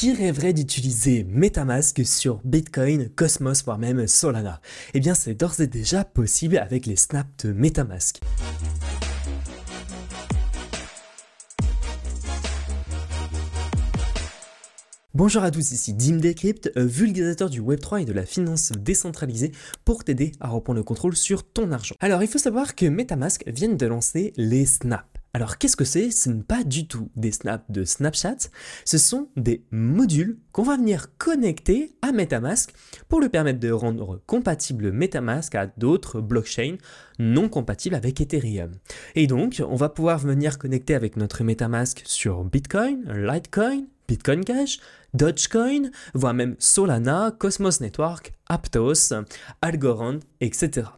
Qui rêverait d'utiliser Metamask sur Bitcoin, Cosmos, voire même Solana? Eh bien, c'est d'ores et déjà possible avec les snaps de Metamask. Bonjour à tous, ici Dim Decrypt, vulgarisateur du Web3 et de la finance décentralisée pour t'aider à reprendre le contrôle sur ton argent. Alors, il faut savoir que Metamask vient de lancer les snaps. Alors qu'est-ce que c'est? Ce n'est pas du tout des snaps de Snapchat, ce sont des modules qu'on va venir connecter à Metamask pour lui permettre de rendre compatible Metamask à d'autres blockchains non compatibles avec Ethereum. Et donc, on va pouvoir venir connecter avec notre Metamask sur Bitcoin, Litecoin, Bitcoin Cash, Dogecoin, voire même Solana, Cosmos Network, Aptos, Algorand, etc.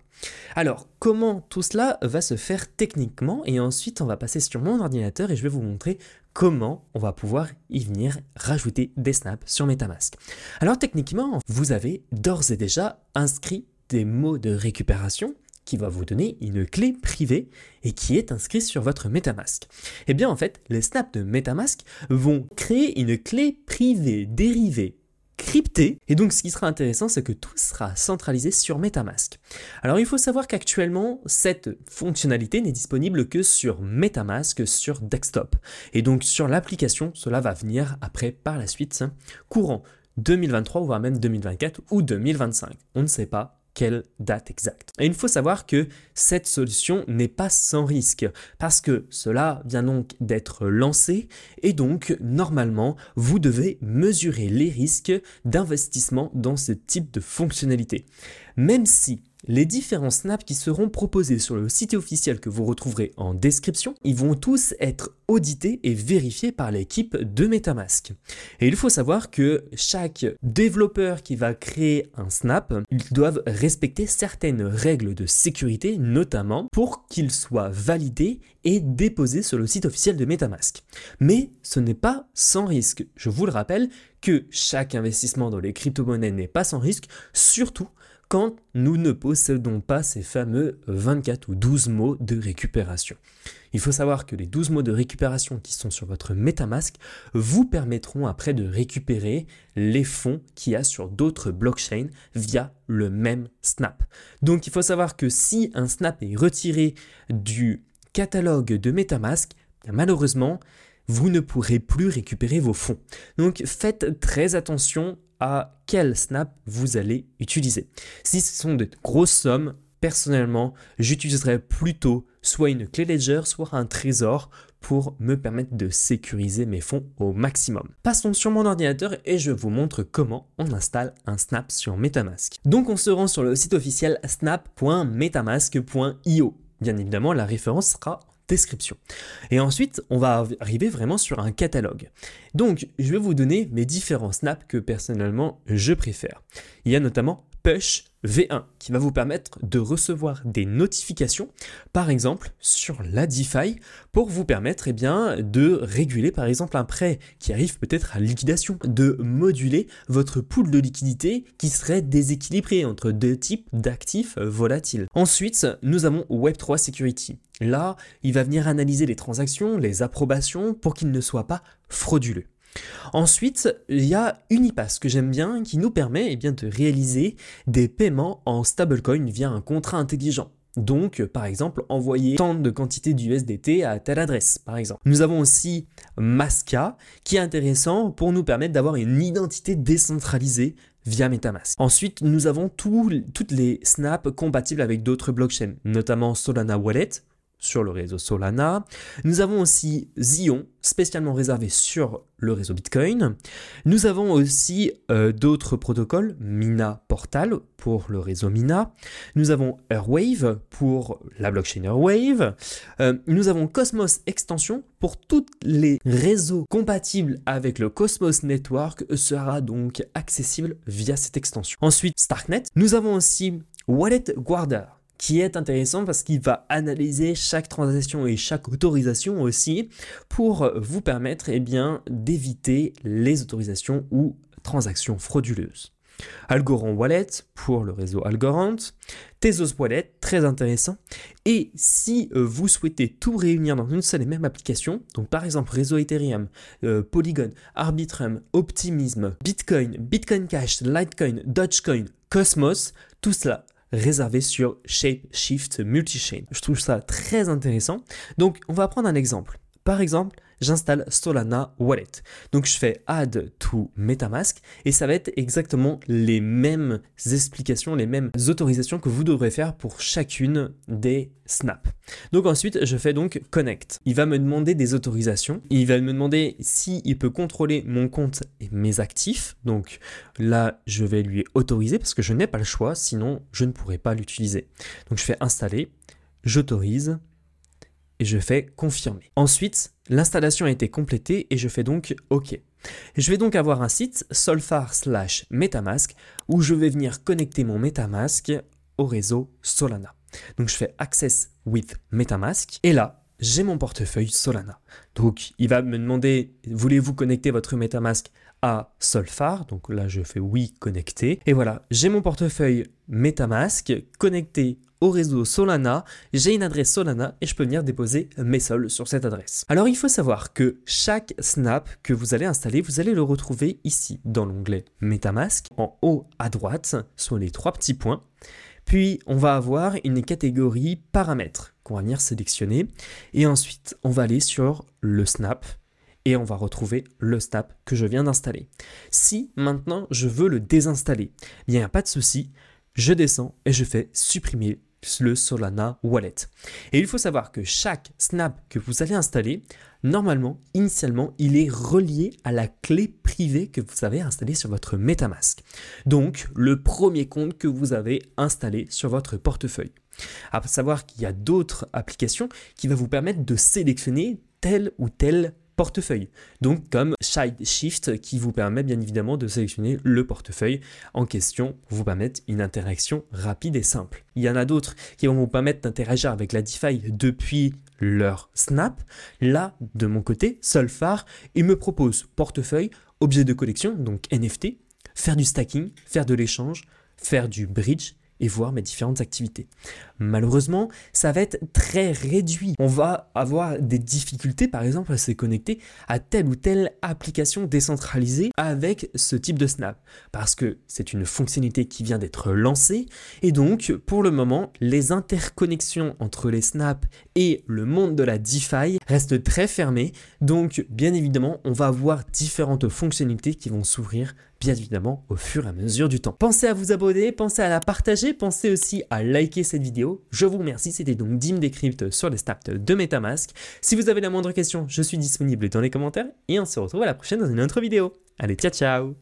Alors, comment tout cela va se faire techniquement Et ensuite, on va passer sur mon ordinateur et je vais vous montrer comment on va pouvoir y venir rajouter des snaps sur Metamask. Alors, techniquement, vous avez d'ores et déjà inscrit des mots de récupération qui va vous donner une clé privée et qui est inscrite sur votre MetaMask. Eh bien en fait, les snaps de MetaMask vont créer une clé privée dérivée Et donc ce qui sera intéressant, c'est que tout sera centralisé sur MetaMask. Alors il faut savoir qu'actuellement, cette fonctionnalité n'est disponible que sur MetaMask sur desktop. Et donc sur l'application, cela va venir après par la suite, courant 2023, voire même 2024 ou 2025. On ne sait pas quelle date exacte. Et il faut savoir que cette solution n'est pas sans risque, parce que cela vient donc d'être lancé, et donc normalement, vous devez mesurer les risques d'investissement dans ce type de fonctionnalité. Même si les différents snaps qui seront proposés sur le site officiel que vous retrouverez en description, ils vont tous être audités et vérifiés par l'équipe de Metamask. Et il faut savoir que chaque développeur qui va créer un snap, ils doivent respecter certaines règles de sécurité, notamment pour qu'il soit validé et déposé sur le site officiel de Metamask. Mais ce n'est pas sans risque. Je vous le rappelle que chaque investissement dans les crypto-monnaies n'est pas sans risque, surtout quand nous ne possédons pas ces fameux 24 ou 12 mots de récupération. Il faut savoir que les 12 mots de récupération qui sont sur votre MetaMask vous permettront après de récupérer les fonds qu'il y a sur d'autres blockchains via le même snap. Donc il faut savoir que si un snap est retiré du catalogue de MetaMask, malheureusement, vous ne pourrez plus récupérer vos fonds. Donc faites très attention à quel snap vous allez utiliser. Si ce sont de grosses sommes, personnellement, j'utiliserai plutôt soit une clé Ledger, soit un trésor pour me permettre de sécuriser mes fonds au maximum. Passons sur mon ordinateur et je vous montre comment on installe un Snap sur MetaMask. Donc on se rend sur le site officiel snap.metamask.io. Bien évidemment, la référence sera description. Et ensuite, on va arriver vraiment sur un catalogue. Donc, je vais vous donner mes différents snaps que personnellement je préfère. Il y a notamment Push V1 qui va vous permettre de recevoir des notifications, par exemple sur la DeFi, pour vous permettre eh de réguler par exemple un prêt qui arrive peut-être à liquidation, de moduler votre pool de liquidité qui serait déséquilibré entre deux types d'actifs volatiles. Ensuite, nous avons Web3 Security. Là, il va venir analyser les transactions, les approbations pour qu'ils ne soient pas frauduleux. Ensuite, il y a Unipass que j'aime bien qui nous permet eh de réaliser des paiements en stablecoin via un contrat intelligent. Donc, par exemple, envoyer tant de quantité d'USDT à telle adresse, par exemple. Nous avons aussi Masca, qui est intéressant pour nous permettre d'avoir une identité décentralisée via Metamask. Ensuite, nous avons toutes les snaps compatibles avec d'autres blockchains, notamment Solana Wallet, sur le réseau Solana. Nous avons aussi Zion, spécialement réservé sur le réseau Bitcoin. Nous avons aussi euh, d'autres protocoles, Mina Portal pour le réseau Mina. Nous avons Airwave pour la blockchain Airwave. Euh, nous avons Cosmos Extension pour tous les réseaux compatibles avec le Cosmos Network sera donc accessible via cette extension. Ensuite, Starknet. Nous avons aussi Wallet Guarder qui est intéressant parce qu'il va analyser chaque transaction et chaque autorisation aussi pour vous permettre eh bien, d'éviter les autorisations ou transactions frauduleuses. Algorand Wallet pour le réseau Algorand, Tezos Wallet, très intéressant. Et si euh, vous souhaitez tout réunir dans une seule et même application, donc par exemple réseau Ethereum, euh, Polygon, Arbitrum, Optimism, Bitcoin, Bitcoin Cash, Litecoin, Dogecoin, Cosmos, tout cela réservé sur Shapeshift Multichain. Je trouve ça très intéressant. Donc on va prendre un exemple. Par exemple, j'installe Solana Wallet. Donc je fais Add to MetaMask et ça va être exactement les mêmes explications, les mêmes autorisations que vous devrez faire pour chacune des snaps. Donc ensuite, je fais donc Connect. Il va me demander des autorisations. Il va me demander s'il il peut contrôler mon compte et mes actifs. Donc là, je vais lui autoriser parce que je n'ai pas le choix, sinon je ne pourrai pas l'utiliser. Donc je fais installer, j'autorise et je fais confirmer. Ensuite, l'installation a été complétée et je fais donc OK. Je vais donc avoir un site solfar slash metamask où je vais venir connecter mon metamask au réseau Solana. Donc je fais Access with Metamask et là, j'ai mon portefeuille Solana. Donc il va me demander, voulez-vous connecter votre Metamask à Solfar? Donc là, je fais oui, connecter. Et voilà, j'ai mon portefeuille Metamask connecté au réseau Solana, j'ai une adresse Solana et je peux venir déposer mes sols sur cette adresse. Alors il faut savoir que chaque snap que vous allez installer, vous allez le retrouver ici dans l'onglet MetaMask, en haut à droite, sur les trois petits points. Puis on va avoir une catégorie paramètres qu'on va venir sélectionner et ensuite on va aller sur le snap et on va retrouver le snap que je viens d'installer. Si maintenant je veux le désinstaller, il n'y a pas de souci, je descends et je fais supprimer le Solana Wallet. Et il faut savoir que chaque snap que vous allez installer, normalement, initialement, il est relié à la clé privée que vous avez installée sur votre MetaMask. Donc, le premier compte que vous avez installé sur votre portefeuille. À savoir qu'il y a d'autres applications qui vont vous permettre de sélectionner tel ou tel portefeuille. Donc comme Side Shift qui vous permet bien évidemment de sélectionner le portefeuille en question vous permettre une interaction rapide et simple. Il y en a d'autres qui vont vous permettre d'interagir avec la DeFi depuis leur Snap. Là, de mon côté, Solfar, il me propose portefeuille, objet de collection, donc NFT, faire du stacking, faire de l'échange, faire du bridge et voir mes différentes activités. Malheureusement, ça va être très réduit. On va avoir des difficultés, par exemple, à se connecter à telle ou telle application décentralisée avec ce type de snap, parce que c'est une fonctionnalité qui vient d'être lancée, et donc, pour le moment, les interconnexions entre les snaps et le monde de la DeFi restent très fermées, donc, bien évidemment, on va avoir différentes fonctionnalités qui vont s'ouvrir bien évidemment au fur et à mesure du temps. Pensez à vous abonner, pensez à la partager, pensez aussi à liker cette vidéo. Je vous remercie, c'était donc Dim Decrypt sur les snaps de Metamask. Si vous avez la moindre question, je suis disponible dans les commentaires et on se retrouve à la prochaine dans une autre vidéo. Allez, ciao ciao